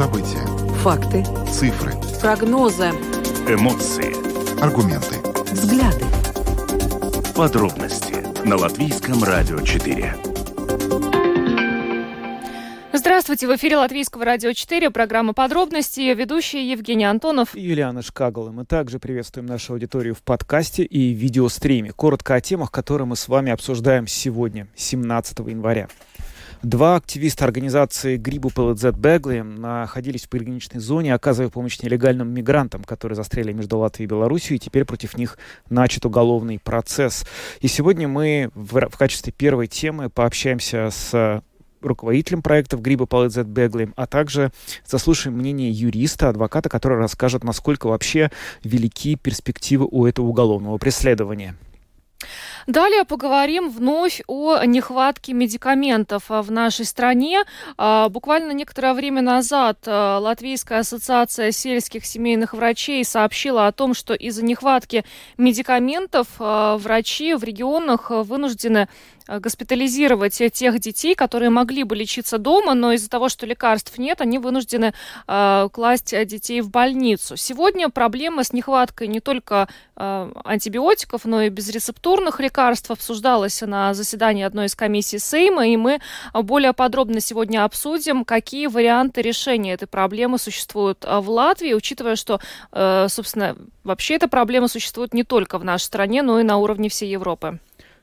События. Факты. Цифры. Прогнозы. Эмоции. Аргументы. Взгляды. Подробности на Латвийском радио 4. Здравствуйте, в эфире Латвийского радио 4, программа «Подробности», ее ведущие Евгений Антонов и Юлиана Шкагала. Мы также приветствуем нашу аудиторию в подкасте и видеостриме. Коротко о темах, которые мы с вами обсуждаем сегодня, 17 января. Два активиста организации Грибу ПЛЗ Бегли находились в пограничной зоне, оказывая помощь нелегальным мигрантам, которые застряли между Латвией и Беларусью, и теперь против них начат уголовный процесс. И сегодня мы в, в качестве первой темы пообщаемся с руководителем проектов Гриба Палэдзет Беглим, а также заслушаем мнение юриста, адвоката, который расскажет, насколько вообще велики перспективы у этого уголовного преследования. Далее поговорим вновь о нехватке медикаментов в нашей стране. А, буквально некоторое время назад а, Латвийская ассоциация сельских семейных врачей сообщила о том, что из-за нехватки медикаментов а, врачи в регионах вынуждены госпитализировать тех детей, которые могли бы лечиться дома, но из-за того, что лекарств нет, они вынуждены э, класть детей в больницу. Сегодня проблема с нехваткой не только э, антибиотиков, но и безрецептурных лекарств обсуждалась на заседании одной из комиссий Сейма, и мы более подробно сегодня обсудим, какие варианты решения этой проблемы существуют э, в Латвии, учитывая, что, э, собственно, вообще эта проблема существует не только в нашей стране, но и на уровне всей Европы.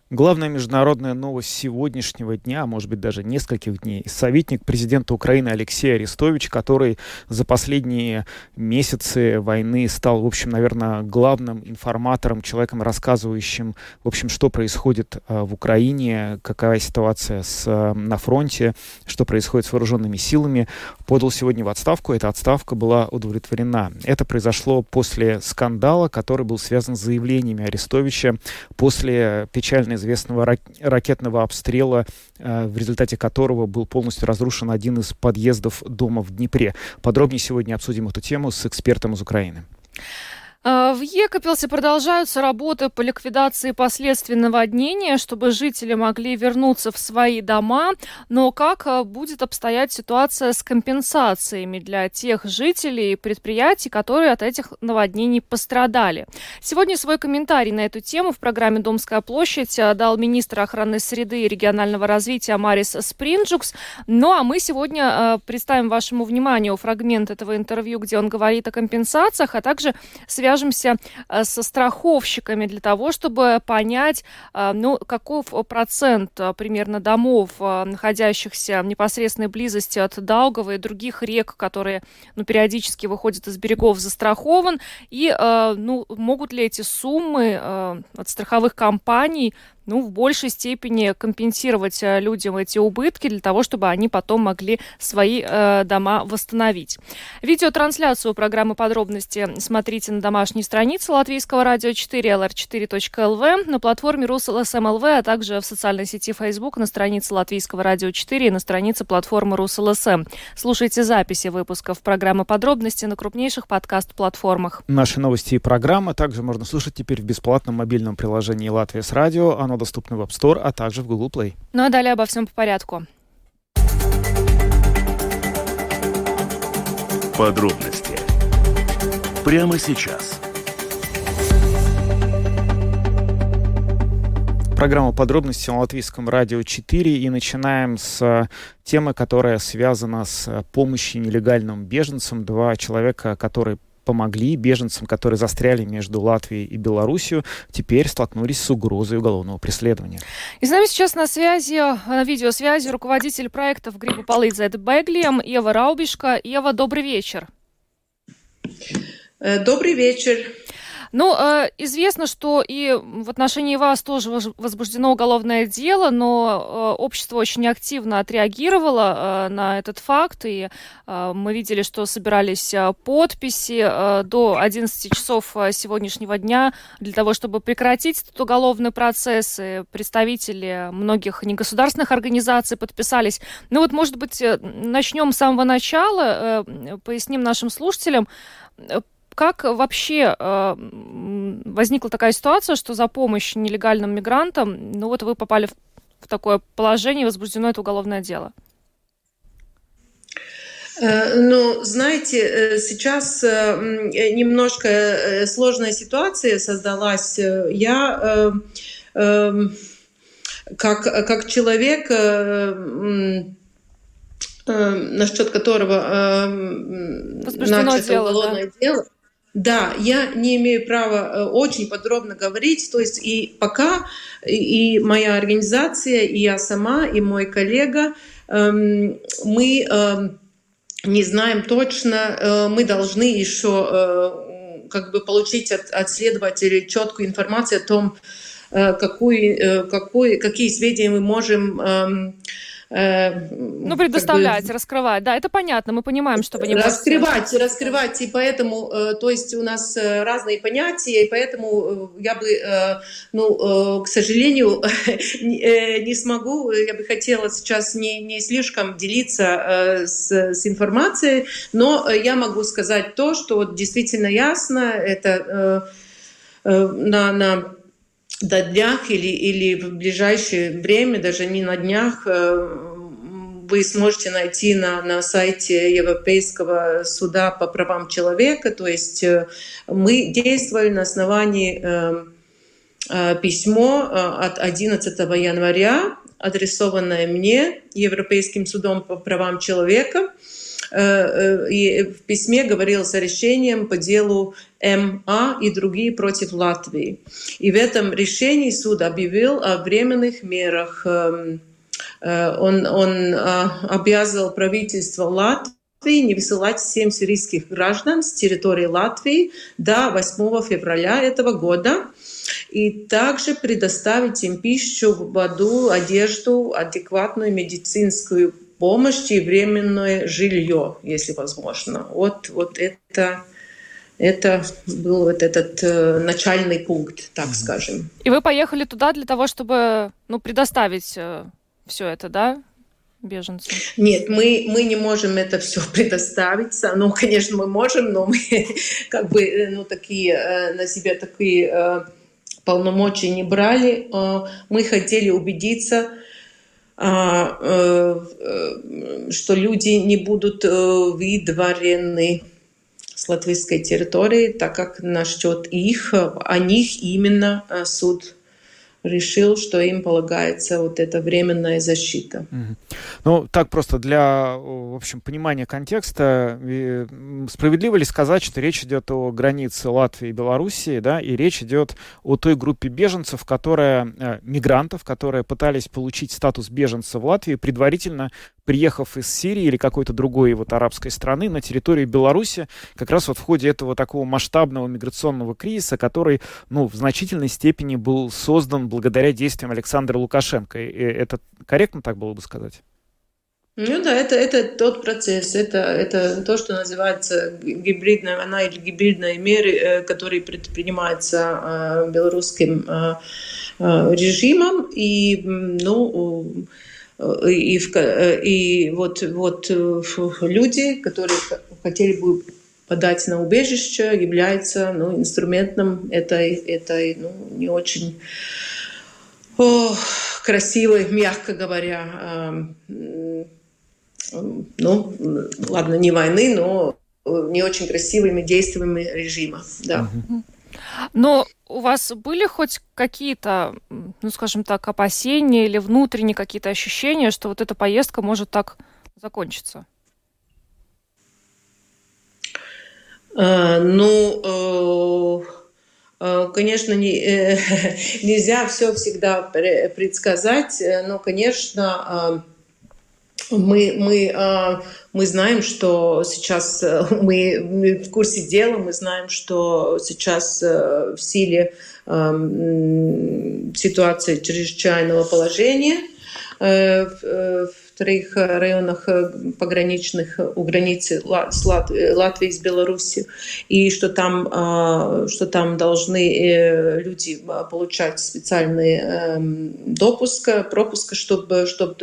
Главная международная новость сегодняшнего дня, а может быть даже нескольких дней, советник президента Украины Алексей Арестович, который за последние месяцы войны стал, в общем, наверное, главным информатором, человеком, рассказывающим, в общем, что происходит а, в Украине, какая ситуация с, а, на фронте, что происходит с вооруженными силами, подал сегодня в отставку. Эта отставка была удовлетворена. Это произошло после скандала, который был связан с заявлениями Арестовича после печальной известного ракетного обстрела, э, в результате которого был полностью разрушен один из подъездов дома в Днепре. Подробнее сегодня обсудим эту тему с экспертом из Украины. А, в Екапилсе продолжаются работы по ликвидации последствий наводнения, чтобы жители могли вернуться в свои дома. Но как а, будет обстоять ситуация с компенсациями для тех жителей и предприятий, которые от этих наводнений пострадали? Сегодня свой комментарий на эту тему в программе «Домская площадь» дал министр охраны среды и регионального развития Марис Спринджукс. Ну а мы сегодня представим вашему вниманию фрагмент этого интервью, где он говорит о компенсациях, а также свяжем свяжемся э, со страховщиками для того, чтобы понять, э, ну, каков процент э, примерно домов, находящихся в непосредственной близости от Даугава и других рек, которые ну, периодически выходят из берегов, застрахован, и ну, могут ли эти суммы от страховых компаний ну, в большей степени компенсировать э, людям эти убытки для того, чтобы они потом могли свои э, дома восстановить. Видеотрансляцию программы подробности смотрите на домашней странице Латвийского радио 4 lr4.lv, на платформе Rus.LSM.lv, а также в социальной сети Facebook на странице Латвийского радио 4 и на странице платформы Rus.LSM. Слушайте записи выпусков программы подробности на крупнейших подкаст-платформах. Наши новости и программы также можно слушать теперь в бесплатном мобильном приложении «Latvijas Radio». Оно доступно в App Store, а также в Google Play. Ну а далее обо всем по порядку. Подробности прямо сейчас. Программа подробности на Латвийском радио 4 и начинаем с темы, которая связана с помощью нелегальным беженцам. Два человека, которые помогли беженцам, которые застряли между Латвией и Белоруссией, теперь столкнулись с угрозой уголовного преследования. И с нами сейчас на связи, на видеосвязи руководитель проектов Гриба Полыцет Беглием Ева Раубишка. Ева, добрый вечер. Э, добрый вечер. Ну, э, известно, что и в отношении вас тоже возбуждено уголовное дело, но э, общество очень активно отреагировало э, на этот факт, и э, мы видели, что собирались э, подписи э, до 11 часов э, сегодняшнего дня для того, чтобы прекратить этот уголовный процесс. И представители многих негосударственных организаций подписались. Ну вот, может быть, э, начнем с самого начала, э, поясним нашим слушателям, как вообще э, возникла такая ситуация, что за помощь нелегальным мигрантам, ну вот вы попали в, в такое положение, возбуждено это уголовное дело? Ну, знаете, сейчас немножко сложная ситуация создалась. Я как, как человек, насчет которого начато дело, уголовное да. дело, да, я не имею права очень подробно говорить, то есть и пока и моя организация, и я сама, и мой коллега, мы не знаем точно, э, мы должны еще э, как бы получить от, от следователей четкую информацию о том, э, какую, какой, какие сведения мы можем эм, Э, ну, предоставлять, как бы, раскрывать. Да, это понятно, мы понимаем, что вы не Раскрывать, можете... раскрывать, и поэтому, э, то есть у нас э, разные понятия, и поэтому я бы, ну, к сожалению, не смогу, я бы хотела сейчас не, не слишком делиться с, с информацией, но я могу сказать то, что действительно ясно, это на, на до днях или, или в ближайшее время, даже не на днях, э, вы сможете найти на, на сайте Европейского суда по правам человека. То есть э, мы действовали на основании э, письмо от 11 января, адресованное мне Европейским судом по правам человека – и в письме говорилось о решении по делу МА и другие против Латвии. И в этом решении суд объявил о временных мерах. Эм, э, он, он обязывал правительство Латвии не высылать всем сирийских граждан с территории Латвии до 8 февраля этого года и также предоставить им пищу, воду, одежду, адекватную медицинскую помощь и временное жилье, если возможно. Вот, вот это, это был вот этот э, начальный пункт, так mm-hmm. скажем. И вы поехали туда для того, чтобы ну, предоставить э, все это, да? беженцам? Нет, мы, мы не можем это все предоставить. Ну, конечно, мы можем, но мы как бы э, ну, такие, э, на себя такие э, полномочия не брали. Мы хотели убедиться, э, э, что люди не будут э, выдворены с латвийской территории, так как насчет их, о них именно суд решил, что им полагается вот эта временная защита. Ну, так просто для, в общем, понимания контекста, справедливо ли сказать, что речь идет о границе Латвии и Белоруссии, да, и речь идет о той группе беженцев, которая, э, мигрантов, которые пытались получить статус беженца в Латвии, предварительно приехав из Сирии или какой-то другой вот арабской страны на территорию Беларуси, как раз вот в ходе этого такого масштабного миграционного кризиса, который, ну, в значительной степени был создан благодаря действиям Александра Лукашенко. И это корректно так было бы сказать? Ну да, это, это тот процесс, это, это то, что называется гибридная война или гибридные меры, э, которые предпринимаются э, белорусским э, режимом. И, ну, и, и вот, вот люди, которые хотели бы подать на убежище, являются ну, инструментом этой, этой ну, не очень о, красивой, мягко говоря, э, ну, ладно, не войны, но не очень красивыми действиями режима. Да. Но у вас были хоть какие-то, ну, скажем так, опасения или внутренние какие-то ощущения, что вот эта поездка может так закончиться? А, ну, э, Э, конечно, не, э, нельзя все всегда предсказать, э, но, конечно, мы, мы, мы знаем, что сейчас мы, мы в курсе дела, мы знаем, что сейчас в силе ситуация чрезвычайного положения в вторых э, районах э, пограничных у границы с Латвией с Беларусью, и что там, а, что там должны э, люди получать специальный эм, допуск, пропуск, чтобы, чтобы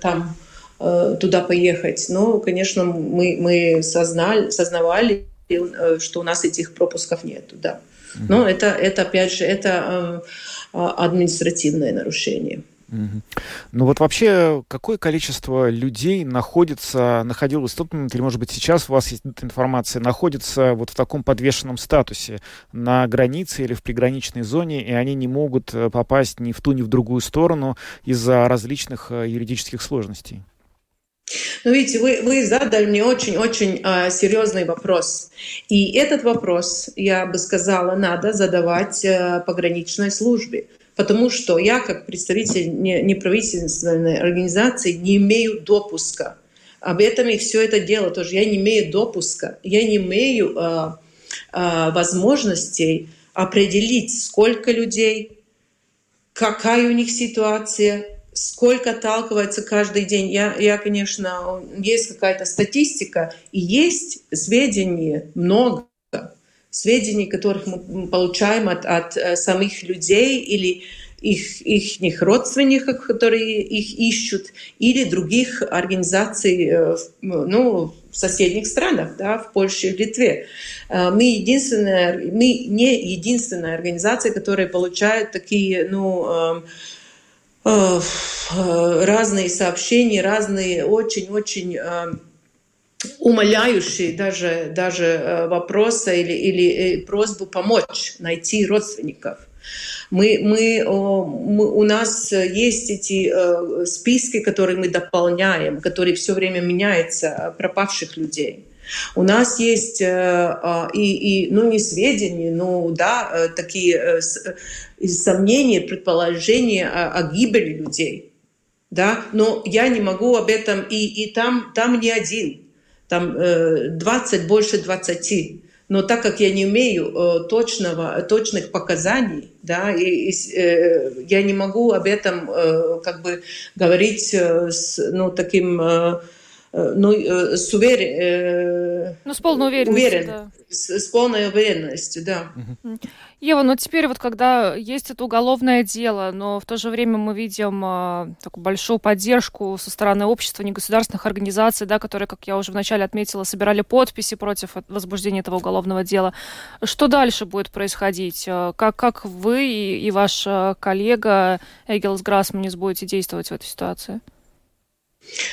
там туда поехать. Но, конечно, мы, мы сознали, сознавали, что у нас этих пропусков нет. Да. Но это, это, опять же, это административное нарушение. Ну вот вообще, какое количество людей находится, находилось момент, или может быть сейчас у вас есть информация, находится вот в таком подвешенном статусе на границе или в приграничной зоне, и они не могут э, попасть ни в ту, ни в другую сторону из-за различных э, юридических сложностей? Ну, видите, вы, вы задали мне очень-очень э, серьезный вопрос. И этот вопрос, я бы сказала, надо задавать э, пограничной службе. Потому что я, как представитель неправительственной организации, не имею допуска. Об этом и все это дело тоже. Я не имею допуска. Я не имею э, э, возможностей определить, сколько людей, какая у них ситуация, сколько отталкивается каждый день. Я, я, конечно, есть какая-то статистика, и есть сведения много, сведений, которых мы получаем от, от э, самих людей или их, их родственников, которые их ищут, или других организаций э, ну, в соседних странах, да, в Польше и Литве. Э, мы, единственная, мы не единственная организация, которая получает такие ну, Э, разные сообщения, разные очень-очень э, умоляющие даже, даже э, вопросы или, или просьбу помочь найти родственников. Мы, мы, мы, у нас есть эти списки, которые мы дополняем, которые все время меняются, пропавших людей. У нас есть э, а, и, и, ну, не сведения, но да, э, такие э, сомнения, предположения о, о гибели людей. Да? Но я не могу об этом, и, и там, там не один, там 20, больше 20. Но так как я не имею точного, точных показаний, да, и, и, я не могу об этом как бы говорить с ну, таким Э, ну, э, с, увер... Э, ну, с полной уверенностью, уверен... да. С, с полной уверенностью, да. Ева, но теперь вот когда есть это уголовное дело, но в то же время мы видим э, такую большую поддержку со стороны общества, негосударственных организаций, да, которые, как я уже вначале отметила, собирали подписи против возбуждения этого уголовного дела. Что дальше будет происходить? Как, как вы и, и ваш коллега Эгилс Грасманис будете действовать в этой ситуации?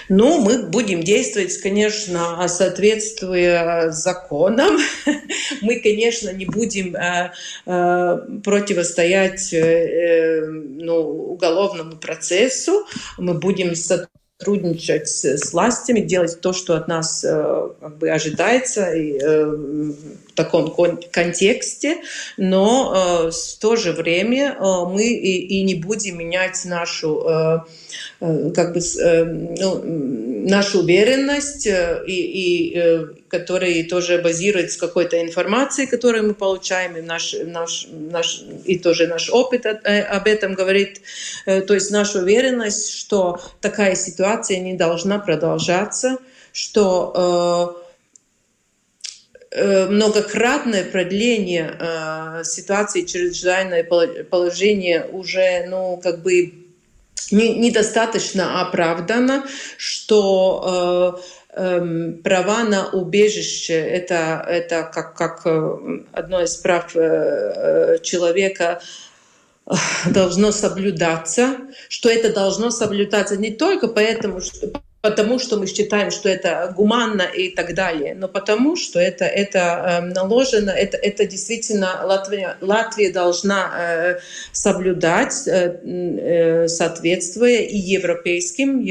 Ну, мы будем действовать, конечно, соответствуя законам. Мы, конечно, не будем э, э, противостоять э, ну, уголовному процессу. Мы будем сотрудничать с властями, делать то, что от нас как бы ожидается и, в таком контексте, но в то же время мы и, не будем менять нашу как бы э, ну, нашу уверенность э, и, и который тоже базируется какой-то информации, которую мы получаем, и наш, наш, наш, и тоже наш опыт об этом говорит. То есть наша уверенность, что такая ситуация не должна продолжаться, что многократное продление ситуации чрезвычайное положение уже, ну, как бы недостаточно оправдано, что э, эм, права на убежище это, это как, как э, одно из прав э, человека должно соблюдаться, что это должно соблюдаться не только поэтому, что потому что мы считаем, что это гуманно и так далее, но потому что это, это э, наложено, это, это действительно Латвия, Латвия должна э, соблюдать, э, э, соответствуя и европейским,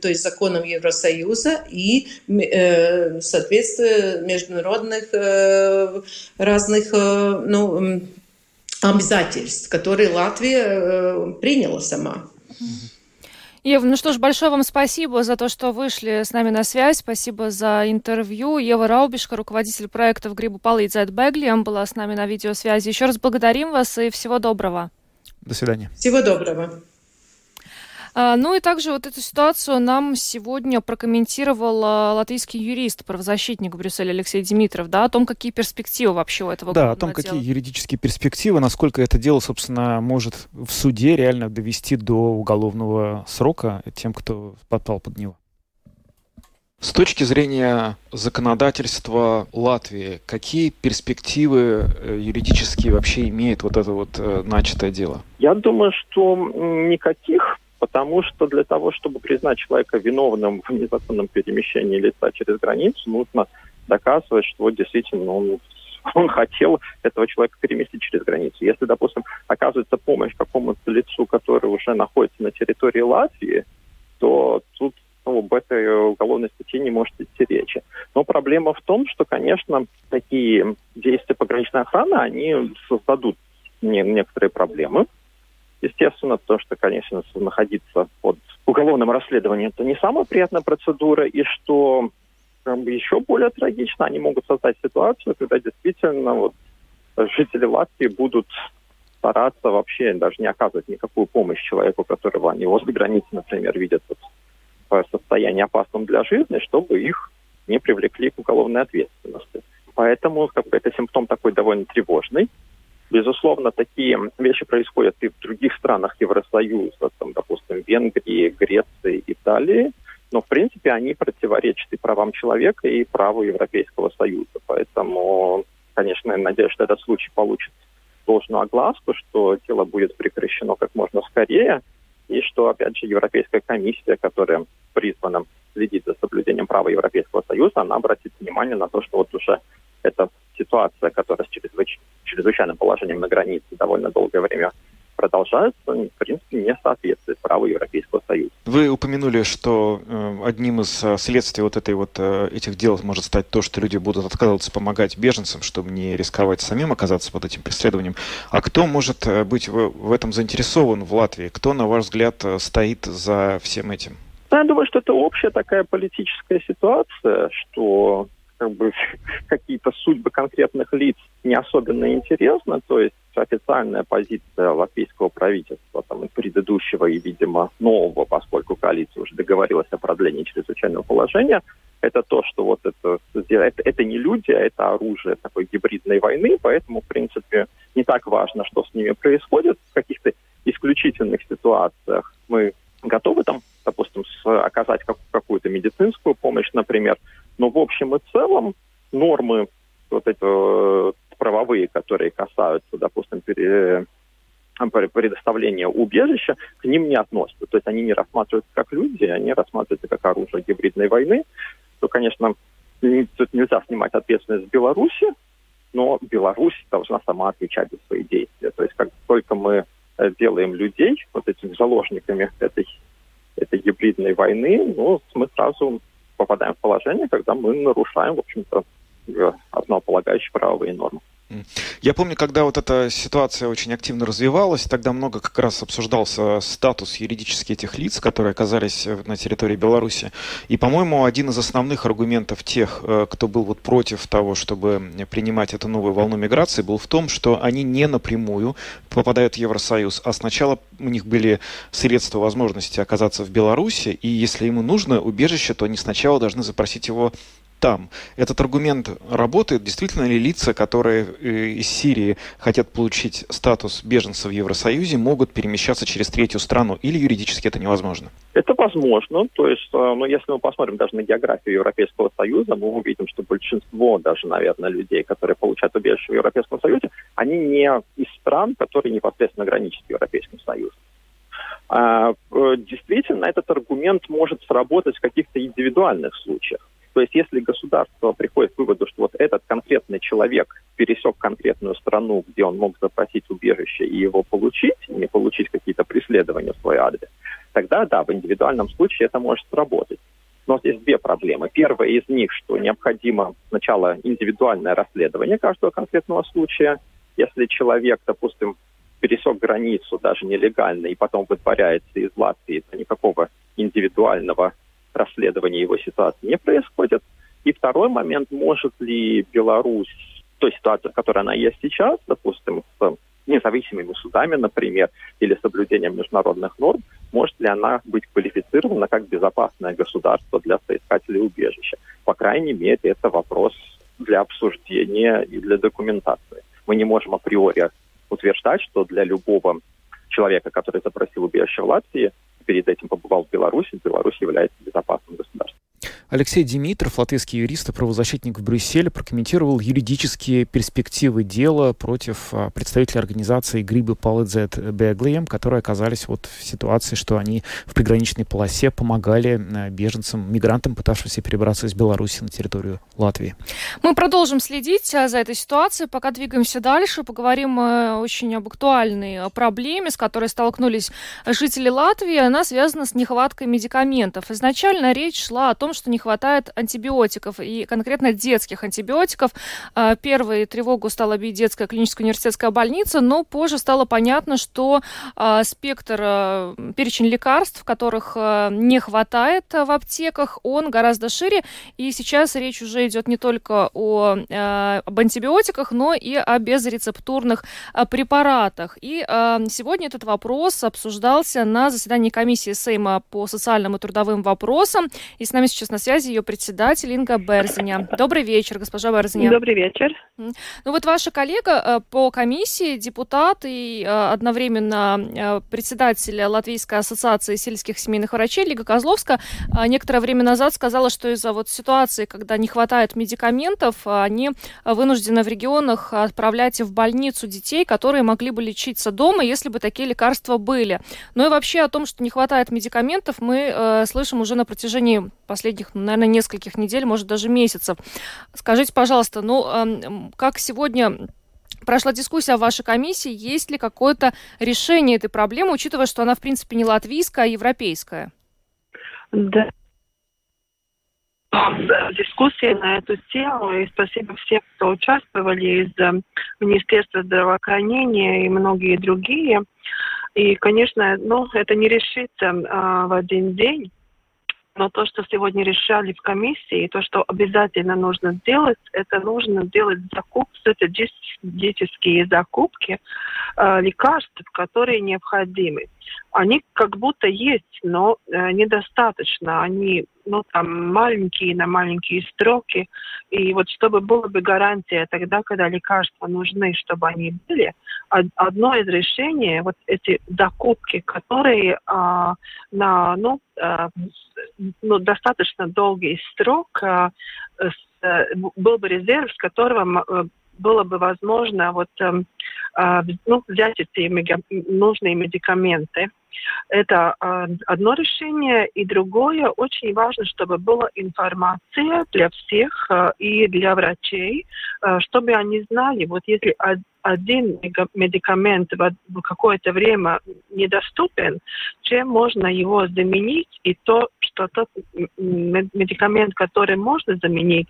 то есть законам Евросоюза, и соответствуя международных разных ну, обязательств, которые Латвия приняла сама. Ева, ну что ж, большое вам спасибо за то, что вышли с нами на связь. Спасибо за интервью. Ева Раубишка, руководитель проекта в Грибу Палыцайт Беглием, была с нами на видеосвязи. Еще раз благодарим вас и всего доброго. До свидания. Всего доброго. А, ну и также вот эту ситуацию нам сегодня прокомментировал а, латвийский юрист, правозащитник в Брюсселе Алексей Димитров, да, о том, какие перспективы вообще у этого Да, о том, дела. какие юридические перспективы, насколько это дело, собственно, может в суде реально довести до уголовного срока тем, кто попал под него. С точки зрения законодательства Латвии, какие перспективы э, юридические вообще имеет вот это вот э, начатое дело? Я думаю, что никаких Потому что для того, чтобы признать человека виновным в незаконном перемещении лица через границу, нужно доказывать, что действительно он, он хотел этого человека переместить через границу. Если, допустим, оказывается помощь какому-то лицу, который уже находится на территории Латвии, то тут ну, об этой уголовной статье не может идти речи. Но проблема в том, что, конечно, такие действия пограничной охраны, они создадут не, некоторые проблемы. Естественно, то, что, конечно, находиться под уголовным расследованием, это не самая приятная процедура, и что как бы, еще более трагично, они могут создать ситуацию, когда действительно вот, жители Латвии будут стараться вообще даже не оказывать никакую помощь человеку, которого они возле границы, например, видят вот, в состоянии опасном для жизни, чтобы их не привлекли к уголовной ответственности. Поэтому как бы, это симптом такой довольно тревожный. Безусловно, такие вещи происходят и в других странах Евросоюза, там, допустим, Венгрии, Греции, Италии, но, в принципе, они противоречат и правам человека, и праву Европейского Союза. Поэтому, конечно, я надеюсь, что этот случай получит должную огласку, что дело будет прекращено как можно скорее, и что, опять же, Европейская комиссия, которая призвана следить за соблюдением права Европейского Союза, она обратит внимание на то, что вот уже эта ситуация, которая с чрезвыч... чрезвычайным положением на границе довольно долгое время продолжаются, в принципе, не соответствует праву Европейского Союза. Вы упомянули, что э, одним из э, следствий вот этой вот э, этих дел может стать то, что люди будут отказываться помогать беженцам, чтобы не рисковать самим оказаться под этим преследованием. А кто может быть в, в этом заинтересован в Латвии? Кто, на ваш взгляд, стоит за всем этим? Я думаю, что это общая такая политическая ситуация, что как бы какие-то судьбы конкретных лиц не особенно интересны. То есть официальная позиция латвийского правительства, там, и предыдущего, и, видимо, нового, поскольку коалиция уже договорилась о продлении чрезвычайного положения, это то, что вот это, это, это не люди, а это оружие такой гибридной войны, поэтому, в принципе, не так важно, что с ними происходит. В каких-то исключительных ситуациях мы готовы там, допустим, оказать как, какую-то медицинскую помощь, например, но в общем и целом нормы вот эти э, правовые, которые касаются, допустим, пере, э, предоставления убежища, к ним не относятся. То есть они не рассматриваются как люди, они рассматриваются как оружие гибридной войны. То, конечно, тут нельзя снимать ответственность с Беларуси, но Беларусь должна сама отвечать за свои действия. То есть как только мы э, делаем людей вот этими заложниками этой, этой гибридной войны, ну, мы сразу попадаем в положение, когда мы нарушаем, в общем-то, основополагающие правовые нормы. Я помню, когда вот эта ситуация очень активно развивалась, тогда много как раз обсуждался статус юридически этих лиц, которые оказались на территории Беларуси. И, по-моему, один из основных аргументов тех, э, кто был вот против того, чтобы принимать эту новую волну миграции, был в том, что они не напрямую попадают в Евросоюз, а сначала у них были средства возможности оказаться в Беларуси, и если ему нужно убежище, то они сначала должны запросить его там. Этот аргумент работает. Действительно ли лица, которые э, из Сирии хотят получить статус беженца в Евросоюзе, могут перемещаться через третью страну? Или юридически это невозможно? Это возможно. То есть, э, ну, если мы посмотрим даже на географию Европейского Союза, мы увидим, что большинство даже, наверное, людей, которые получают убежище в Европейском Союзе, они не из стран, которые непосредственно граничат с Европейским Союзом. А, э, действительно, этот аргумент может сработать в каких-то индивидуальных случаях. То есть если государство приходит к выводу, что вот этот конкретный человек пересек конкретную страну, где он мог запросить убежище и его получить, не получить какие-то преследования в свой адрес, тогда да, в индивидуальном случае это может сработать. Но здесь две проблемы. Первая из них, что необходимо сначала индивидуальное расследование каждого конкретного случая. Если человек, допустим, пересек границу даже нелегально и потом вытворяется из Латвии, то никакого индивидуального расследования его ситуации не происходит. И второй момент, может ли Беларусь, той ситуации, в которой она есть сейчас, допустим, с независимыми судами, например, или соблюдением международных норм, может ли она быть квалифицирована как безопасное государство для соискателей убежища. По крайней мере, это вопрос для обсуждения и для документации. Мы не можем априори утверждать, что для любого человека, который запросил убежище в Латвии, перед этим побывал в Беларуси, Беларусь является безопасным государством. Алексей Димитров, латвийский юрист и правозащитник в Брюсселе, прокомментировал юридические перспективы дела против а, представителей организации Грибы Палыдзет Беглием, которые оказались вот в ситуации, что они в приграничной полосе помогали а, беженцам, мигрантам, пытавшимся перебраться из Беларуси на территорию Латвии. Мы продолжим следить а, за этой ситуацией, пока двигаемся дальше, поговорим очень об актуальной проблеме, с которой столкнулись жители Латвии. Она связана с нехваткой медикаментов. Изначально речь шла о том, что не хватает антибиотиков, и конкретно детских антибиотиков. А, первой тревогу стала бить детская клиническая университетская больница, но позже стало понятно, что а, спектр, а, перечень лекарств, которых не хватает в аптеках, он гораздо шире, и сейчас речь уже идет не только о, об антибиотиках, но и о безрецептурных препаратах. И сегодня этот вопрос обсуждался на заседании комиссии Сейма по социальным и трудовым вопросам, и с нами сейчас на связи ее председатель Инга Берзиня. Добрый вечер, госпожа Берзиня. Добрый вечер. Ну вот ваша коллега э, по комиссии, депутат и э, одновременно э, председатель Латвийской ассоциации сельских семейных врачей Лига Козловска некоторое время назад сказала, что из-за вот ситуации, когда не хватает медикаментов, они вынуждены в регионах отправлять в больницу детей, которые могли бы лечиться дома, если бы такие лекарства были. Ну и вообще о том, что не хватает медикаментов, мы слышим уже на протяжении последних, наверное, нескольких недель, может, даже месяцев. Скажите, пожалуйста, ну, как сегодня прошла дискуссия в вашей комиссии, есть ли какое-то решение этой проблемы, учитывая, что она, в принципе, не латвийская, а европейская? Да. Дискуссии на эту тему, и спасибо всем, кто участвовали из э, Министерства здравоохранения и многие другие. И, конечно, ну, это не решится а, в один день, но то, что сегодня решали в комиссии, то, что обязательно нужно сделать, это нужно делать закупки, стратегические закупки э, лекарств, которые необходимы. Они как будто есть, но э, недостаточно. Они ну, там маленькие на маленькие строки. И вот чтобы была бы гарантия тогда, когда лекарства нужны, чтобы они были, одно из решений, вот эти закупки, которые а, на, ну, а, ну, достаточно долгий срок с, а, был бы резерв, с которого э, было бы возможно вот, а, ну, взять эти нужные медикаменты. Это э, одно решение. И другое, очень важно, чтобы была информация для всех э, и для врачей, э, чтобы они знали, вот если один медикамент в какое-то время недоступен, чем можно его заменить, и то, что тот медикамент, который можно заменить,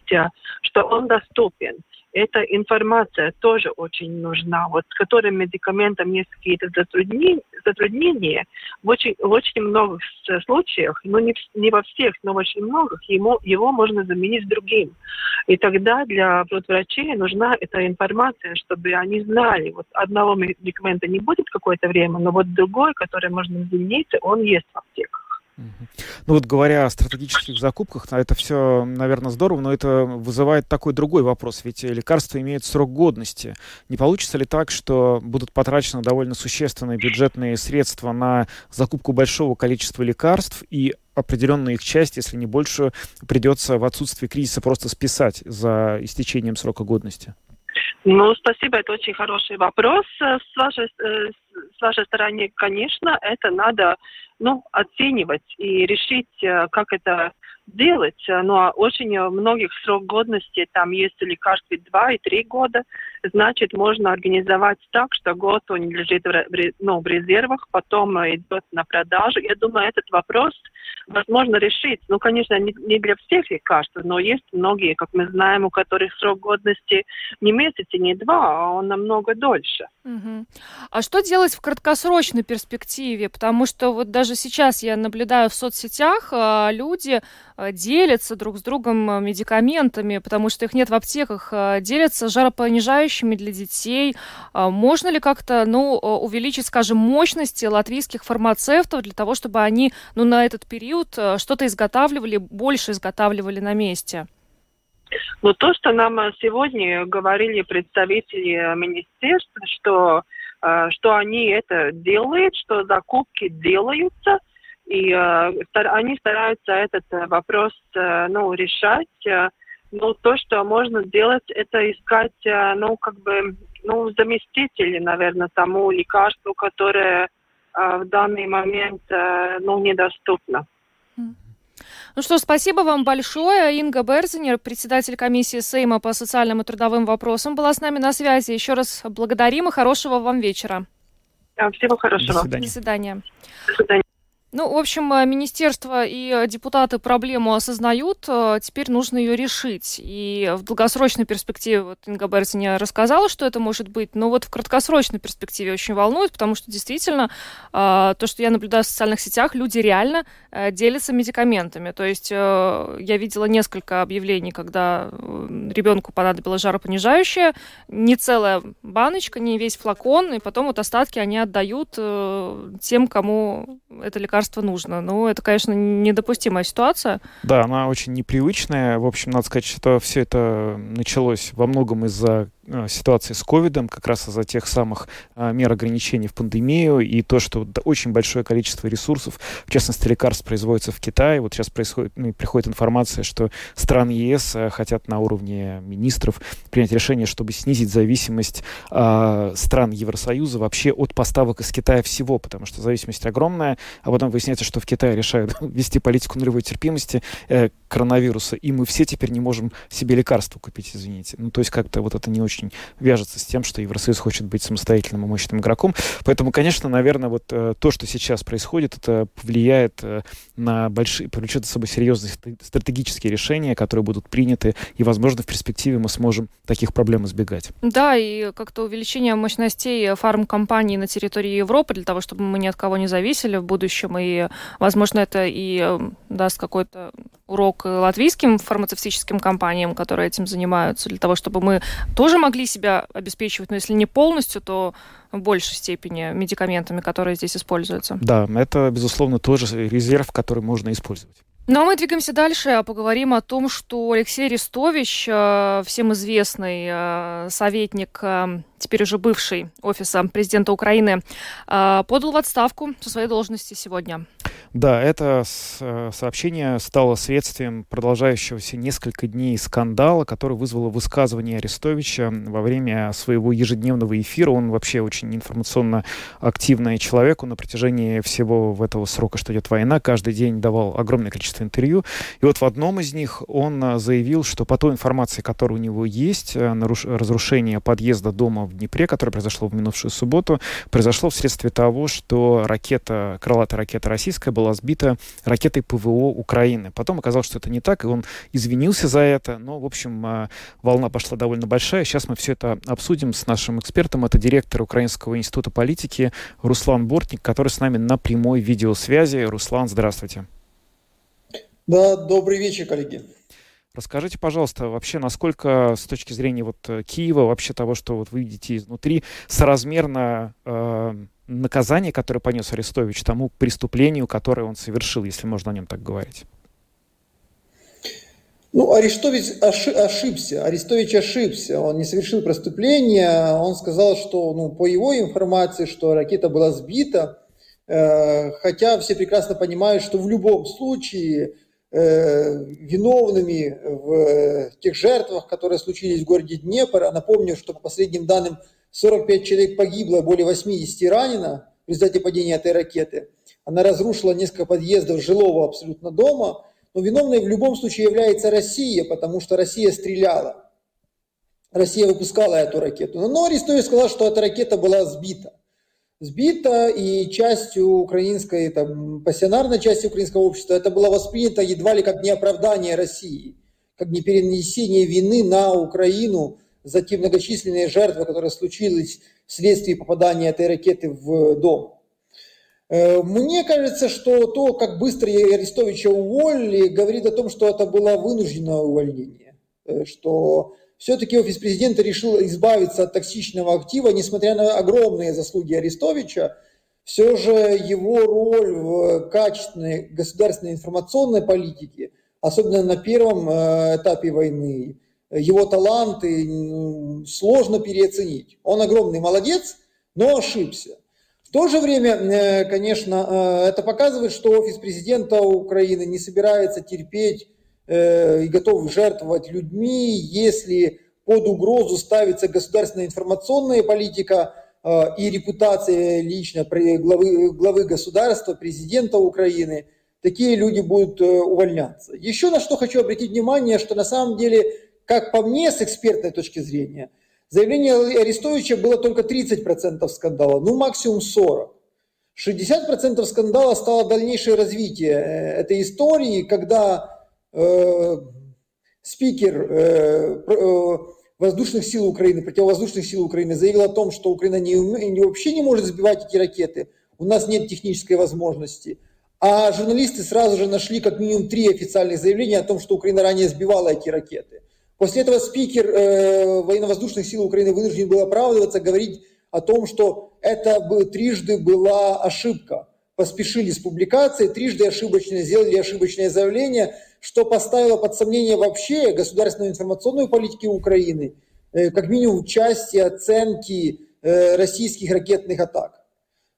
что он доступен эта информация тоже очень нужна. Вот с которым медикаментом есть какие-то затруднения, затруднения в очень, в очень многих случаях, ну не, не во всех, но в очень многих, ему, его можно заменить другим. И тогда для вот, врачей нужна эта информация, чтобы они знали, вот одного медикамента не будет какое-то время, но вот другой, который можно заменить, он есть в аптеках. Ну вот говоря о стратегических закупках, это все, наверное, здорово, но это вызывает такой другой вопрос. Ведь лекарства имеют срок годности. Не получится ли так, что будут потрачены довольно существенные бюджетные средства на закупку большого количества лекарств и определенную их часть, если не больше, придется в отсутствии кризиса просто списать за истечением срока годности? Ну, спасибо, это очень хороший вопрос. С вашей, э, с вашей стороны, конечно, это надо ну, оценивать и решить, э, как это делать. Но очень многих срок годности, там есть лекарства 2 и 3 года, значит, можно организовать так, что год он лежит в, ну, в резервах, потом идет на продажу. Я думаю, этот вопрос возможно решить. Ну, конечно, не, не для всех лекарств, но есть многие, как мы знаем, у которых срок годности не месяц и не два, а он намного дольше. Угу. А что делать в краткосрочной перспективе? Потому что вот даже сейчас я наблюдаю в соцсетях, а, люди а, делятся друг с другом медикаментами, потому что их нет в аптеках, делятся жаропонижающими для детей. Можно ли как-то, ну, увеличить, скажем, мощности латвийских фармацевтов для того, чтобы они, ну, на этот период что-то изготавливали, больше изготавливали на месте? Но то, что нам сегодня говорили представители министерства, что, что они это делают, что закупки делаются, И они стараются этот вопрос ну, решать. Но то, что можно сделать, это искать, ну, как бы, ну, заместители, наверное, тому лекарству, которое в данный момент, ну, недоступно. Ну что, спасибо вам большое. Инга Берзинер, председатель комиссии Сейма по социальным и трудовым вопросам, была с нами на связи. Еще раз благодарим и хорошего вам вечера. Всего хорошего. До свидания. До свидания. До свидания. Ну, в общем, э, министерство и э, депутаты проблему осознают, э, теперь нужно ее решить. И в долгосрочной перспективе, вот Инга Берзиня рассказала, что это может быть, но вот в краткосрочной перспективе очень волнует, потому что действительно то, что я наблюдаю в социальных сетях, люди реально делятся медикаментами. То есть я видела несколько объявлений, когда ребенку понадобилось жаропонижающее, не целая баночка, не весь флакон, и потом вот остатки они отдают тем, кому это лекарство лекарство нужно. Ну, это, конечно, недопустимая ситуация. Да, она очень непривычная. В общем, надо сказать, что все это началось во многом из-за ситуации с ковидом, как раз из-за тех самых а, мер ограничений в пандемию и то, что очень большое количество ресурсов, в частности лекарств, производится в Китае. Вот сейчас происходит, ну, приходит информация, что страны ЕС а, хотят на уровне министров принять решение, чтобы снизить зависимость стран Евросоюза вообще от поставок из Китая всего, потому что зависимость огромная, а потом выясняется, что в Китае решают вести политику нулевой терпимости э, коронавируса, и мы все теперь не можем себе лекарства купить, извините. Ну, то есть как-то вот это не очень очень вяжется с тем, что Евросоюз хочет быть самостоятельным и мощным игроком. Поэтому, конечно, наверное, вот э, то, что сейчас происходит, это повлияет э, на большие, повлечет за собой серьезные стратегические решения, которые будут приняты, и, возможно, в перспективе мы сможем таких проблем избегать. Да, и как-то увеличение мощностей фармкомпаний на территории Европы для того, чтобы мы ни от кого не зависели в будущем, и, возможно, это и э, даст какой-то урок латвийским фармацевтическим компаниям, которые этим занимаются, для того, чтобы мы тоже могли себя обеспечивать, но если не полностью, то в большей степени медикаментами, которые здесь используются. Да, это, безусловно, тоже резерв, который можно использовать. Ну а мы двигаемся дальше, а поговорим о том, что Алексей Арестович, э, всем известный э, советник, э, теперь уже бывший офиса президента Украины, подал в отставку со своей должности сегодня. Да, это сообщение стало следствием продолжающегося несколько дней скандала, который вызвало высказывание Арестовича во время своего ежедневного эфира. Он вообще очень информационно активный человек. Он на протяжении всего этого срока, что идет война, каждый день давал огромное количество интервью. И вот в одном из них он а, заявил, что по той информации, которая у него есть, а, наруш... разрушение подъезда дома в Днепре, которое произошло в минувшую субботу, произошло вследствие того, что ракета, крылатая ракета российская была сбита ракетой ПВО Украины. Потом оказалось, что это не так, и он извинился за это. Но, в общем, а, волна пошла довольно большая. Сейчас мы все это обсудим с нашим экспертом. Это директор Украинского института политики Руслан Бортник, который с нами на прямой видеосвязи. Руслан, здравствуйте. Да, добрый вечер, коллеги. Расскажите, пожалуйста, вообще, насколько с точки зрения вот э, Киева, вообще того, что вот вы видите изнутри, соразмерно э, наказание, которое понес Арестович тому преступлению, которое он совершил, если можно о нем так говорить? Ну, Арестович оши- ошибся. Арестович ошибся. Он не совершил преступление. Он сказал, что, ну, по его информации, что ракета была сбита, э, хотя все прекрасно понимают, что в любом случае виновными в тех жертвах, которые случились в городе Днепр. А напомню, что по последним данным 45 человек погибло, более 80 ранено в результате падения этой ракеты. Она разрушила несколько подъездов жилого абсолютно дома. Но виновной в любом случае является Россия, потому что Россия стреляла. Россия выпускала эту ракету. Но Арестович сказал, что эта ракета была сбита сбита, и частью украинской, там, пассионарной части украинского общества это было воспринято едва ли как неоправдание России, как не перенесение вины на Украину за те многочисленные жертвы, которые случились вследствие попадания этой ракеты в дом. Э, мне кажется, что то, как быстро Арестовича уволили, говорит о том, что это было вынужденное увольнение, э, что все-таки офис президента решил избавиться от токсичного актива, несмотря на огромные заслуги Арестовича, все же его роль в качественной государственной информационной политике, особенно на первом э, этапе войны, его таланты сложно переоценить. Он огромный молодец, но ошибся. В то же время, конечно, это показывает, что офис президента Украины не собирается терпеть и готов жертвовать людьми, если под угрозу ставится государственная информационная политика и репутация лично главы, главы государства, президента Украины – такие люди будут э, увольняться. Еще на что хочу обратить внимание, что на самом деле, как по мне, с экспертной точки зрения, заявление Арестовича было только 30% скандала, ну максимум 40%. 60% скандала стало дальнейшее развитие э, этой истории, когда э, спикер э, э, воздушных сил Украины, противовоздушных сил Украины заявил о том, что Украина не, не, вообще не может сбивать эти ракеты, у нас нет технической возможности. А журналисты сразу же нашли как минимум три официальных заявления о том, что Украина ранее сбивала эти ракеты. После этого спикер э, военно-воздушных сил Украины вынужден был оправдываться, говорить о том, что это бы, трижды была ошибка. Поспешили с публикацией, трижды ошибочно сделали ошибочное заявление, что поставило под сомнение вообще государственную информационную политику Украины, э, как минимум части оценки э, российских ракетных атак.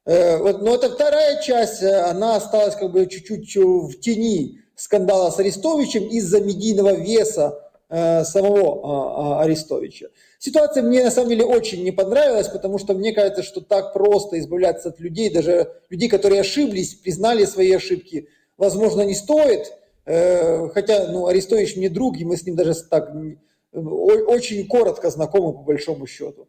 Э, но это вторая часть, она осталась как бы чуть-чуть в тени скандала с Арестовичем из-за медийного веса самого а, а, Арестовича. Ситуация мне на самом деле очень не понравилась, потому что мне кажется, что так просто избавляться от людей, даже людей, которые ошиблись, признали свои ошибки, возможно, не стоит. Хотя ну, Арестович мне друг, и мы с ним даже так очень коротко знакомы по большому счету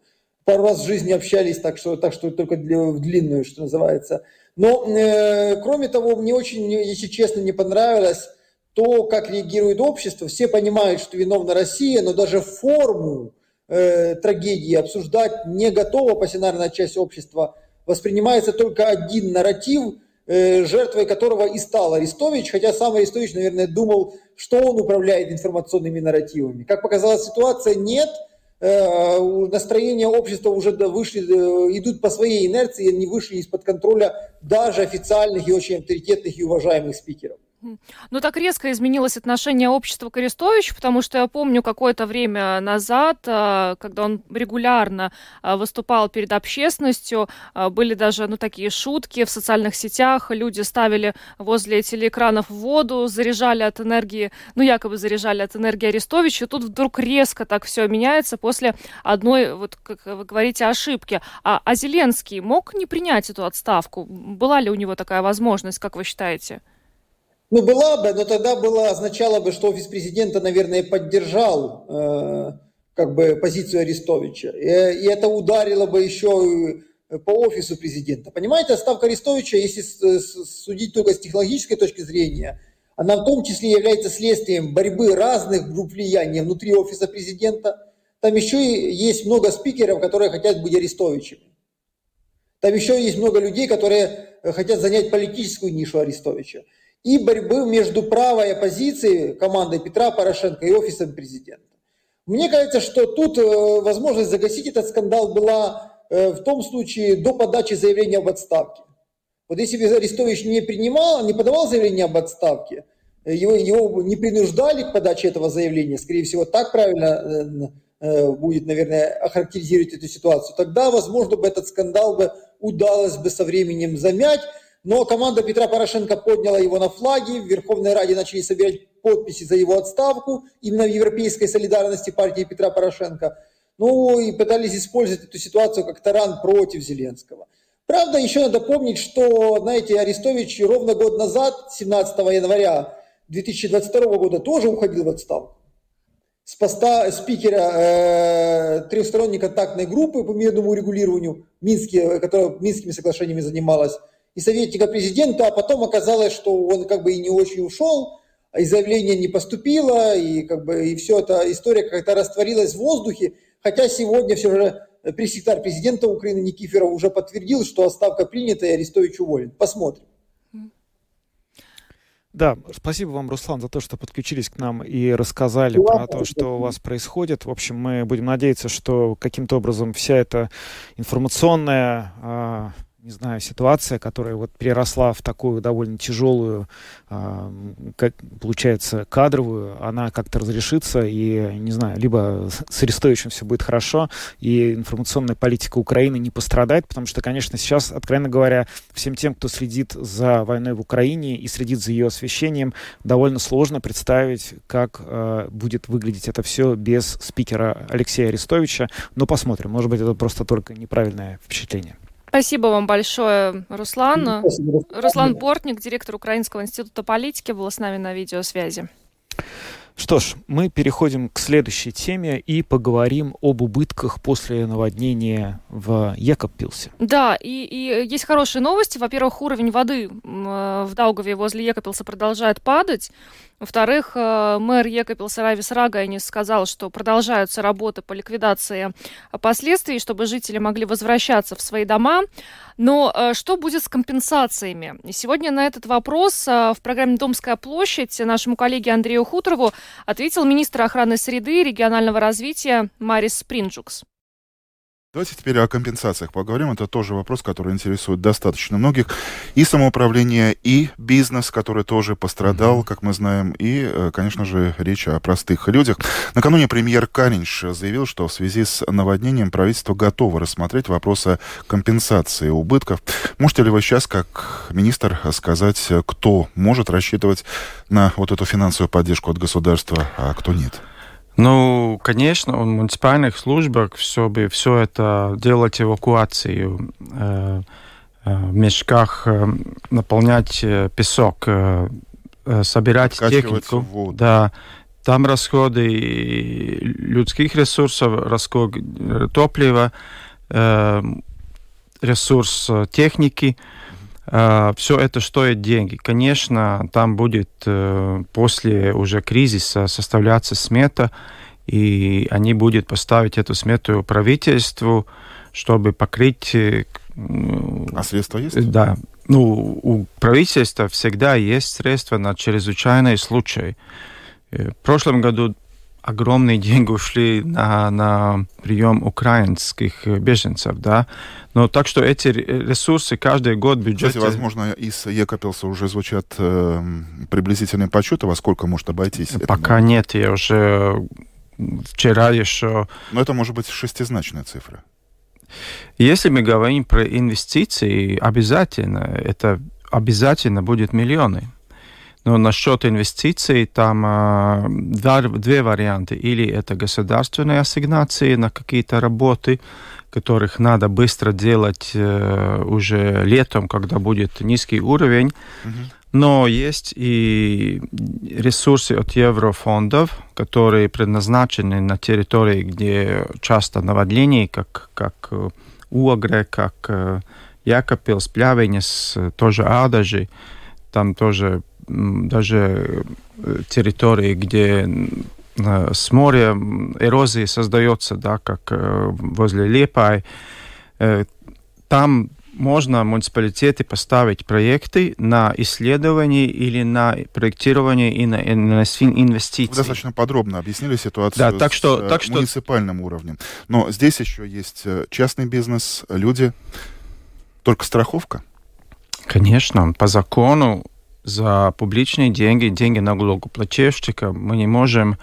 пару раз в жизни общались, так что, так что только в длинную, что называется. Но, э, кроме того, мне очень, если честно, не понравилось то, как реагирует общество. Все понимают, что виновна Россия, но даже форму э, трагедии обсуждать не готова пассионарная часть общества. Воспринимается только один нарратив, э, жертвой которого и стал Арестович, хотя сам Арестович, наверное, думал, что он управляет информационными нарративами. Как показала ситуация, нет – Э, настроения общества уже вышли, э, идут по своей инерции, они вышли из-под контроля даже официальных и очень авторитетных и уважаемых спикеров. Ну, так резко изменилось отношение общества к Арестовичу, потому что я помню какое-то время назад, а, когда он регулярно а, выступал перед общественностью, а, были даже, ну, такие шутки в социальных сетях, люди ставили возле телеэкранов воду, заряжали от энергии, ну, якобы заряжали от энергии Арестовича, и тут вдруг резко так все меняется после одной, вот, как вы говорите, ошибки. А, а Зеленский мог не принять эту отставку? Была ли у него такая возможность, как вы считаете? Ну, была бы, но тогда было, означало бы, что офис президента, наверное, поддержал э, как бы позицию Арестовича. И, и это ударило бы еще по офису президента. Понимаете, отставка Арестовича, если судить только с технологической точки зрения, она в том числе является следствием борьбы разных групп влияния внутри офиса президента. Там еще есть много спикеров, которые хотят быть Арестовичами. Там еще есть много людей, которые хотят занять политическую нишу Арестовича и борьбы между правой оппозицией, командой Петра Порошенко и офисом президента. Мне кажется, что тут э, возможность загасить этот скандал была э, в том случае до подачи заявления об отставке. Вот если бы Арестович не принимал, не подавал заявление об отставке, э, его, его не принуждали к подаче этого заявления, скорее всего, так правильно будет, наверное, охарактеризировать эту ситуацию, тогда, возможно, бы этот скандал бы удалось бы со временем замять, но команда Петра Порошенко подняла его на флаги, в Верховной Раде начали собирать подписи за его отставку, именно в европейской солидарности партии Петра Порошенко. Ну и пытались использовать эту ситуацию как таран против Зеленского. Правда, еще надо помнить, что, знаете, Арестович ровно год назад, 17 января 2022 года, тоже уходил в отставку. С поста спикера э, трехсторонней контактной группы по мирному урегулированию, Минске, которая Минскими соглашениями занималась, и советника президента, а потом оказалось, что он как бы и не очень ушел, и заявление не поступило, и как бы и все эта история как-то растворилась в воздухе, хотя сегодня все же пресс-секретарь президента Украины Никифоров уже подтвердил, что отставка принята и Арестович уволен. Посмотрим. Да, спасибо вам, Руслан, за то, что подключились к нам и рассказали да, про то, что у вас происходит. В общем, мы будем надеяться, что каким-то образом вся эта информационная а, не знаю, ситуация, которая вот переросла в такую довольно тяжелую, э, как получается, кадровую, она как-то разрешится, и, не знаю, либо с Арестовичем все будет хорошо, и информационная политика Украины не пострадает, потому что, конечно, сейчас, откровенно говоря, всем тем, кто следит за войной в Украине и следит за ее освещением, довольно сложно представить, как э, будет выглядеть это все без спикера Алексея Арестовича, но посмотрим, может быть, это просто только неправильное впечатление. Спасибо вам большое, Руслан. Спасибо. Руслан Бортник, директор Украинского института политики, был с нами на видеосвязи. Что ж, мы переходим к следующей теме и поговорим об убытках после наводнения в Екопилсе. Да, и, и есть хорошие новости. Во-первых, уровень воды э, в Даугаве возле Екопилса продолжает падать. Во-вторых, э, мэр Екапилса Равис Рагайнис сказал, что продолжаются работы по ликвидации последствий, чтобы жители могли возвращаться в свои дома. Но э, что будет с компенсациями? Сегодня на этот вопрос в программе «Домская площадь» нашему коллеге Андрею Хуторову ответил министр охраны среды и регионального развития Марис Спринджукс. Давайте теперь о компенсациях поговорим. Это тоже вопрос, который интересует достаточно многих. И самоуправление, и бизнес, который тоже пострадал, как мы знаем, и, э, конечно же, речь о простых людях. Накануне премьер Каринш заявил, что в связи с наводнением правительство готово рассмотреть вопросы компенсации убытков. Можете ли вы сейчас, как министр, сказать, кто может рассчитывать на вот эту финансовую поддержку от государства, а кто нет? Ну, конечно, в муниципальных службах, чтобы все это делать эвакуацию, э, э, в мешках э, наполнять песок, собирать технику. Воду. Да, там расходы людских ресурсов, расход топлива, ресурс техники – все это стоит деньги. Конечно, там будет uh, после уже кризиса составляться смета, и они будут поставить эту смету правительству, чтобы покрыть... Uh, а средства есть? Да. Ну, у правительства всегда есть средства на чрезвычайные случаи. В прошлом году огромные деньги ушли на, на прием украинских беженцев, да. Но так что эти ресурсы каждый год бюджет... Кстати, возможно, из Екапилса уже звучат э, приблизительные подсчеты, во сколько может обойтись? Пока нет, я уже вчера еще... Но это может быть шестизначная цифра. Если мы говорим про инвестиции, обязательно, это обязательно будет миллионы. Но насчет инвестиций там э, два, две варианты. Или это государственные ассигнации на какие-то работы, которых надо быстро делать э, уже летом, когда будет низкий уровень. Но есть и ресурсы от еврофондов, которые предназначены на территории, где часто наводнение, как, как Уагре, как э, Якопилс, Плявенес, тоже Адажи. Там тоже даже э, территории, где э, с моря эрозии создается, да, как э, возле Лепай, там можно муниципалитеты поставить проекты на исследование или на проектирование и на, и на инвестиции. Вы достаточно подробно объяснили ситуацию да, так что, с так что... муниципальным уровнем. Но здесь еще есть частный бизнес, люди. Только страховка? Конечно, по закону за публичные деньги, деньги налогоплательщика, мы не можем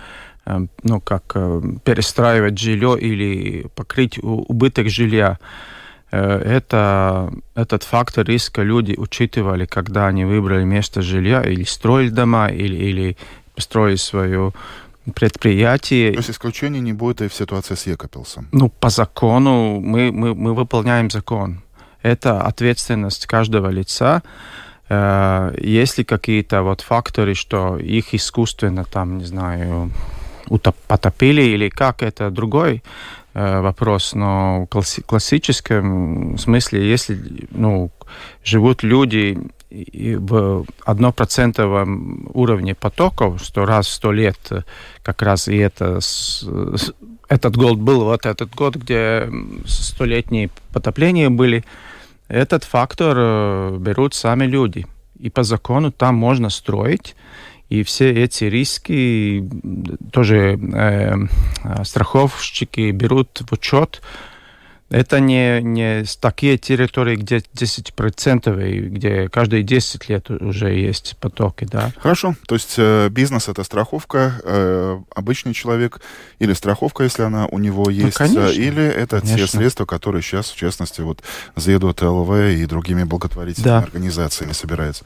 э, ну, как э, перестраивать жилье или покрыть убыток жилья. Э, это, этот фактор риска люди учитывали, когда они выбрали место жилья или строили дома, или, или строили свое предприятие. То есть исключений не будет и в ситуации с Екопилсом? Ну, по закону мы, мы, мы выполняем закон. Это ответственность каждого лица. Э, есть ли какие-то вот факторы, что их искусственно там, не знаю, утоп потопили или как, это другой э, вопрос, но в классическом смысле, если ну, живут люди в однопроцентовом уровне потоков, что раз в сто лет как раз и это этот год был вот этот год, где столетние потопления были, этот фактор э, берут сами люди. И по закону там можно строить, и все эти риски тоже э, страховщики берут в учет. Это не, не такие территории, где 10% и где каждые 10 лет уже есть потоки, да. Хорошо, то есть э, бизнес это страховка, э, обычный человек или страховка, если она у него ну, есть, ну, конечно, или это конечно. те средства, которые сейчас, в частности, вот заедут ЛВ и другими благотворительными да. организациями собираются.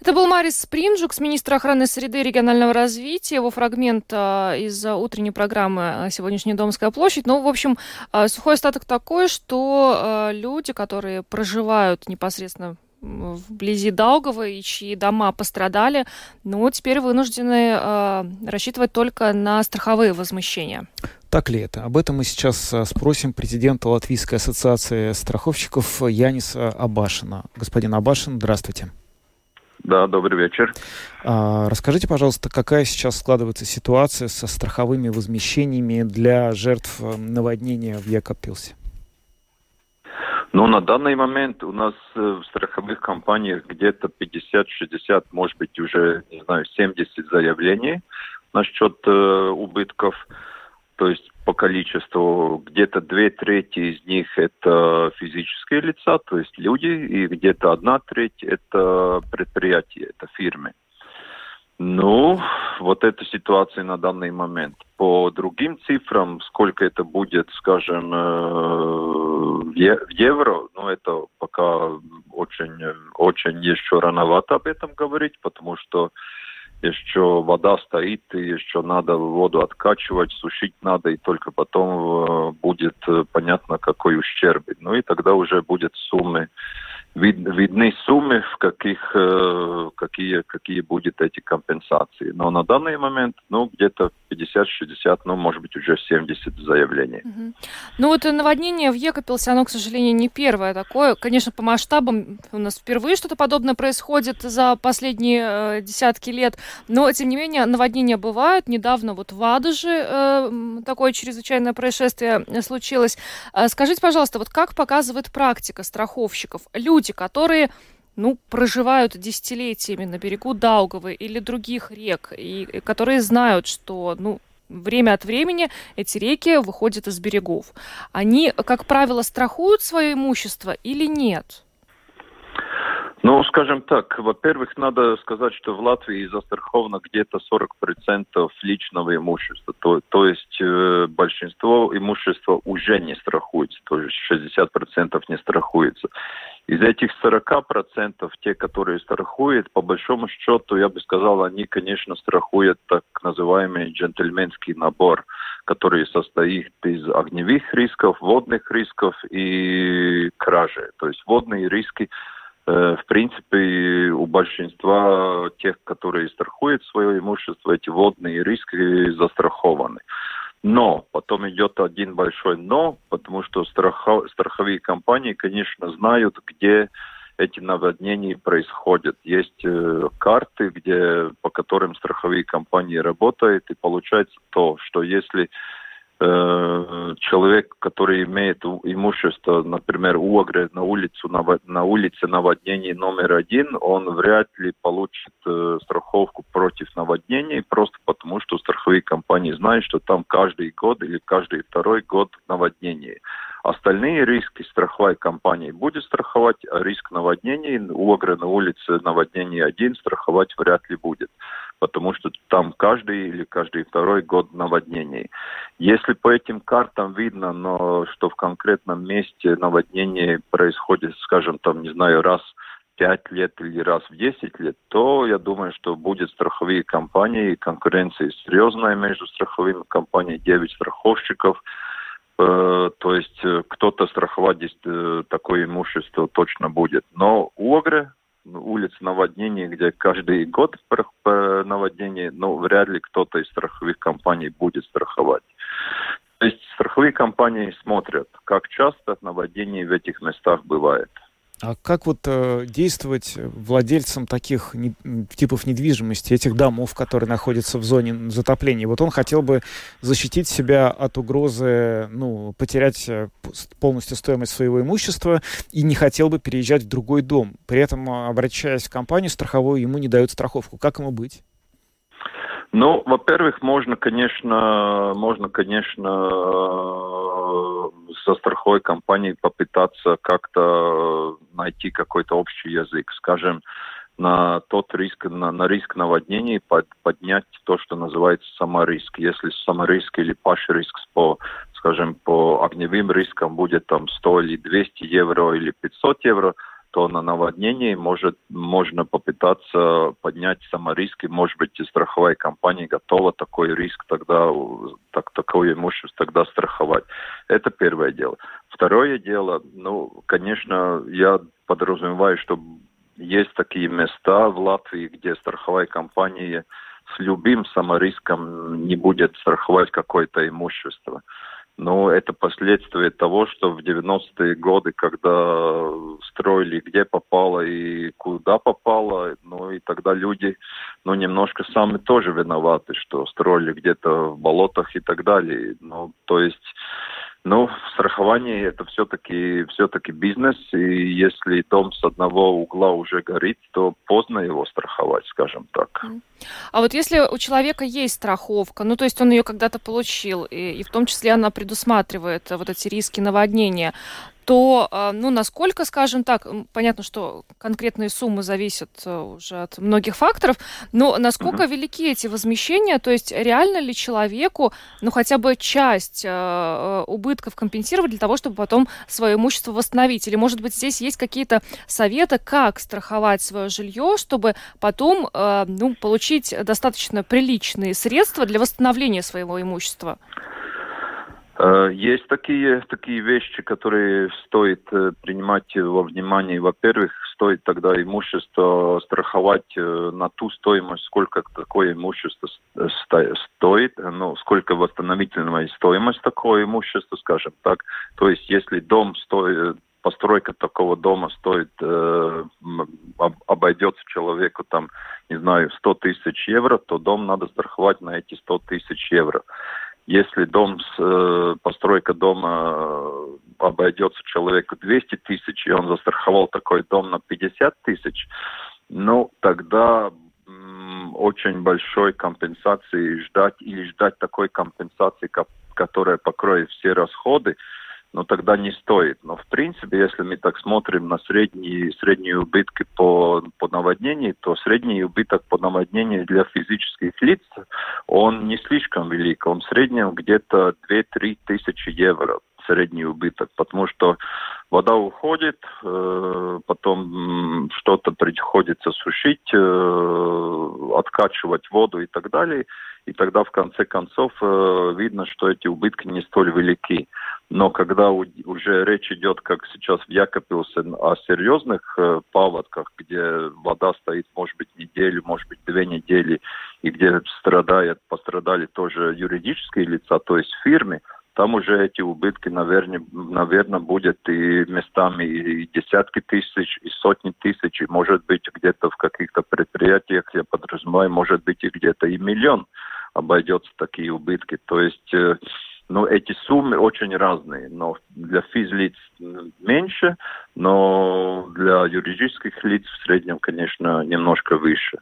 Это был Марис Спринджукс, министр охраны среды и регионального развития. Его фрагмент а, из утренней программы а, «Сегодняшняя Домская площадь». Ну, в общем, а, сухой остаток такой, что люди, которые проживают непосредственно вблизи Даугава и чьи дома пострадали, ну, теперь вынуждены э, рассчитывать только на страховые возмещения. Так ли это? Об этом мы сейчас спросим президента Латвийской ассоциации страховщиков Яниса Абашина. Господин Абашин, здравствуйте. Да, добрый вечер. А, расскажите, пожалуйста, какая сейчас складывается ситуация со страховыми возмещениями для жертв э, наводнения в Якопилсе? Ну, на данный момент у нас э, в страховых компаниях где-то 50-60, может быть, уже, не знаю, 70 заявлений насчет э, убытков. То есть по количеству где-то две трети из них это физические лица, то есть люди, и где-то одна треть это предприятия, это фирмы. Ну, вот эта ситуация на данный момент. По другим цифрам, сколько это будет, скажем, э, в евро, ну, это пока очень, очень еще рановато об этом говорить, потому что еще вода стоит, и еще надо воду откачивать, сушить надо, и только потом э, будет э, понятно, какой ущерб. Ну и тогда уже будет суммы вид, видны суммы, в каких, э, какие, какие будут эти компенсации. Но на данный момент, ну, где-то 50-60, ну, может быть, уже 70 заявлений. Угу. Ну, вот наводнение в Екопилсе, оно, к сожалению, не первое такое. Конечно, по масштабам у нас впервые что-то подобное происходит за последние десятки лет, но, тем не менее, наводнения бывают. Недавно вот в Адуже э, такое чрезвычайное происшествие случилось. Э, скажите, пожалуйста, вот как показывает практика страховщиков? Люди, которые ну, проживают десятилетиями на берегу Даугавы или других рек, и, и которые знают, что, ну, время от времени эти реки выходят из берегов. Они, как правило, страхуют свое имущество или нет? Ну, скажем так, во-первых, надо сказать, что в Латвии застраховано где-то 40% личного имущества. То, то есть э, большинство имущества уже не страхуется, то есть 60% не страхуется. Из этих 40% те, которые страхуют, по большому счету, я бы сказал, они, конечно, страхуют так называемый джентльменский набор, который состоит из огневых рисков, водных рисков и кражи. То есть водные риски в принципе, у большинства тех, которые страхуют свое имущество, эти водные риски застрахованы. Но потом идет один большой но, потому что страхов, страховые компании, конечно, знают, где эти наводнения происходят. Есть э, карты, где, по которым страховые компании работают, и получается то, что если Э, человек, который имеет имущество, например, у Уагры на, улицу, на улице наводнений номер один, он вряд ли получит э, страховку против наводнений, просто потому что страховые компании знают, что там каждый год или каждый второй год наводнение. Остальные риски страховая компания будет страховать, а риск наводнений у Уагры на улице наводнений один страховать вряд ли будет потому что там каждый или каждый второй год наводнений. Если по этим картам видно, но что в конкретном месте наводнение происходит, скажем, там, не знаю, раз в 5 лет или раз в 10 лет, то я думаю, что будет страховые компании, конкуренция серьезная между страховыми компаниями, 9 страховщиков, э, то есть э, кто-то страховать здесь э, такое имущество точно будет. Но Огре улиц наводнений, где каждый год наводнение, но вряд ли кто-то из страховых компаний будет страховать. То есть страховые компании смотрят, как часто наводнение в этих местах бывает. А как вот э, действовать владельцам таких не, типов недвижимости, этих домов, которые находятся в зоне затопления? Вот он хотел бы защитить себя от угрозы, ну, потерять э, полностью стоимость своего имущества и не хотел бы переезжать в другой дом. При этом, э, обращаясь в компанию страховую, ему не дают страховку. Как ему быть? Ну, во-первых, можно, конечно, можно, конечно, со страховой компанией попытаться как-то найти какой-то общий язык. Скажем, на тот риск, на, на риск наводнений под, поднять то, что называется самориск. Если самориск или паш риск по, скажем, по огневым рискам будет там 100 или 200 евро или 500 евро, то на наводнении может, можно попытаться поднять самориск, и, может быть, и страховая компания готова такой риск тогда, так, такое имущество тогда страховать. Это первое дело. Второе дело, ну, конечно, я подразумеваю, что есть такие места в Латвии, где страховая компания с любым самориском не будет страховать какое-то имущество. Но это последствия того, что в 90-е годы, когда строили где попало и куда попало, ну и тогда люди, ну немножко сами тоже виноваты, что строили где-то в болотах и так далее. Ну, то есть ну, страхование это все-таки все-таки бизнес, и если дом с одного угла уже горит, то поздно его страховать, скажем так. А вот если у человека есть страховка, ну то есть он ее когда-то получил, и, и в том числе она предусматривает вот эти риски наводнения, то, а, ну, насколько, скажем так, понятно, что конкретные суммы зависят э, уже от многих факторов, но насколько угу. велики эти возмещения, то есть реально ли человеку, ну, хотя бы часть э, убытков компенсировать для того, чтобы потом свое имущество восстановить? Или, может быть, здесь есть какие-то советы, как страховать свое жилье, чтобы потом, э, ну, получить достаточно приличные средства для восстановления своего имущества? Э, есть такие, такие вещи, которые стоит э, принимать во внимание. Во-первых, стоит тогда имущество страховать э, на ту стоимость, сколько такое имущество стоит, ну, сколько восстановительная стоимость такого имущества, скажем так. То есть, если дом стоит, постройка такого дома стоит, обойдется человеку там, не знаю, 100 тысяч евро, то дом надо страховать на эти 100 тысяч евро. Если дом, э, постройка дома э, обойдется человеку 200 тысяч, и он застраховал такой дом на 50 тысяч, ну, тогда очень большой компенсации ждать или ждать такой компенсации, которая покроет все расходы, но тогда не стоит. Но в принципе, если мы так смотрим на средние, средние убытки по, по наводнению, то средний убыток по наводнению для физических лиц, он не слишком велик. Он в среднем где-то 2-3 тысячи евро средний убыток, потому что вода уходит, э, потом что-то приходится сушить, э, откачивать воду и так далее, и тогда в конце концов э, видно, что эти убытки не столь велики. Но когда уже речь идет, как сейчас в Якопилсе, о серьезных э, паводках, где вода стоит, может быть, неделю, может быть, две недели, и где страдают, пострадали тоже юридические лица, то есть фирмы, там уже эти убытки, наверное, наверное, будет и местами и десятки тысяч, и сотни тысяч, и может быть где-то в каких-то предприятиях, я подразумеваю, может быть и где-то и миллион обойдется такие убытки. То есть э, ну, эти суммы очень разные, но для физлиц меньше, но для юридических лиц в среднем, конечно, немножко выше.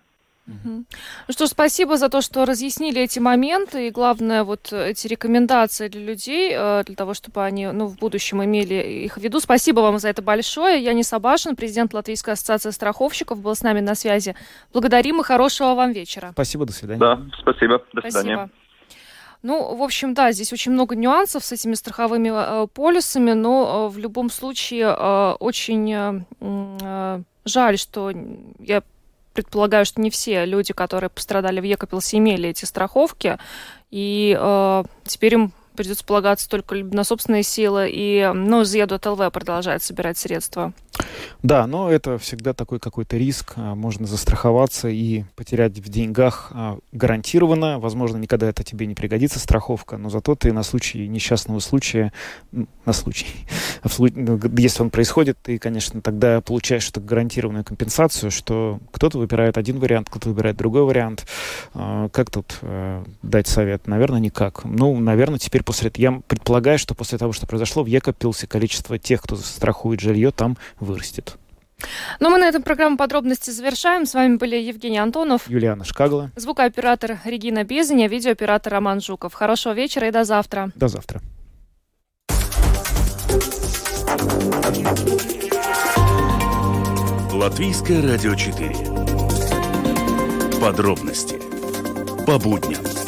Ну что, спасибо за то, что разъяснили эти моменты и, главное, вот эти рекомендации для людей, э, для того, чтобы они ну, в будущем имели их в виду. Спасибо вам за это большое. Я не Сабашин, президент Латвийской ассоциации страховщиков, был с нами на связи. Благодарим и хорошего вам вечера. Спасибо, до свидания. Да, спасибо, до спасибо. свидания. Ну, в общем, да, здесь очень много нюансов с этими страховыми э, полисами, но э, в любом случае э, очень э, э, жаль, что я предполагаю, что не все люди, которые пострадали в Екапилсе, имели эти страховки, и э, теперь им придется полагаться только на собственные силы, и, ну, Зеду ТЛВ продолжает собирать средства. Да, но это всегда такой какой-то риск. А, можно застраховаться и потерять в деньгах а, гарантированно. Возможно, никогда это тебе не пригодится, страховка, но зато ты на случай несчастного случая, на случай, ну, если он происходит, ты, конечно, тогда получаешь эту гарантированную компенсацию, что кто-то выбирает один вариант, кто-то выбирает другой вариант. А, как тут дать совет? Наверное, никак. Ну, наверное, теперь после этого, я предполагаю, что после того, что произошло, в Екопилсе количество тех, кто страхует жилье, там вырастет. Ну, мы на этом программу подробности завершаем. С вами были Евгений Антонов, Юлиана Шкагла, звукооператор Регина Безеня, видеооператор Роман Жуков. Хорошего вечера и до завтра. До завтра. Латвийское радио 4. Подробности по будням.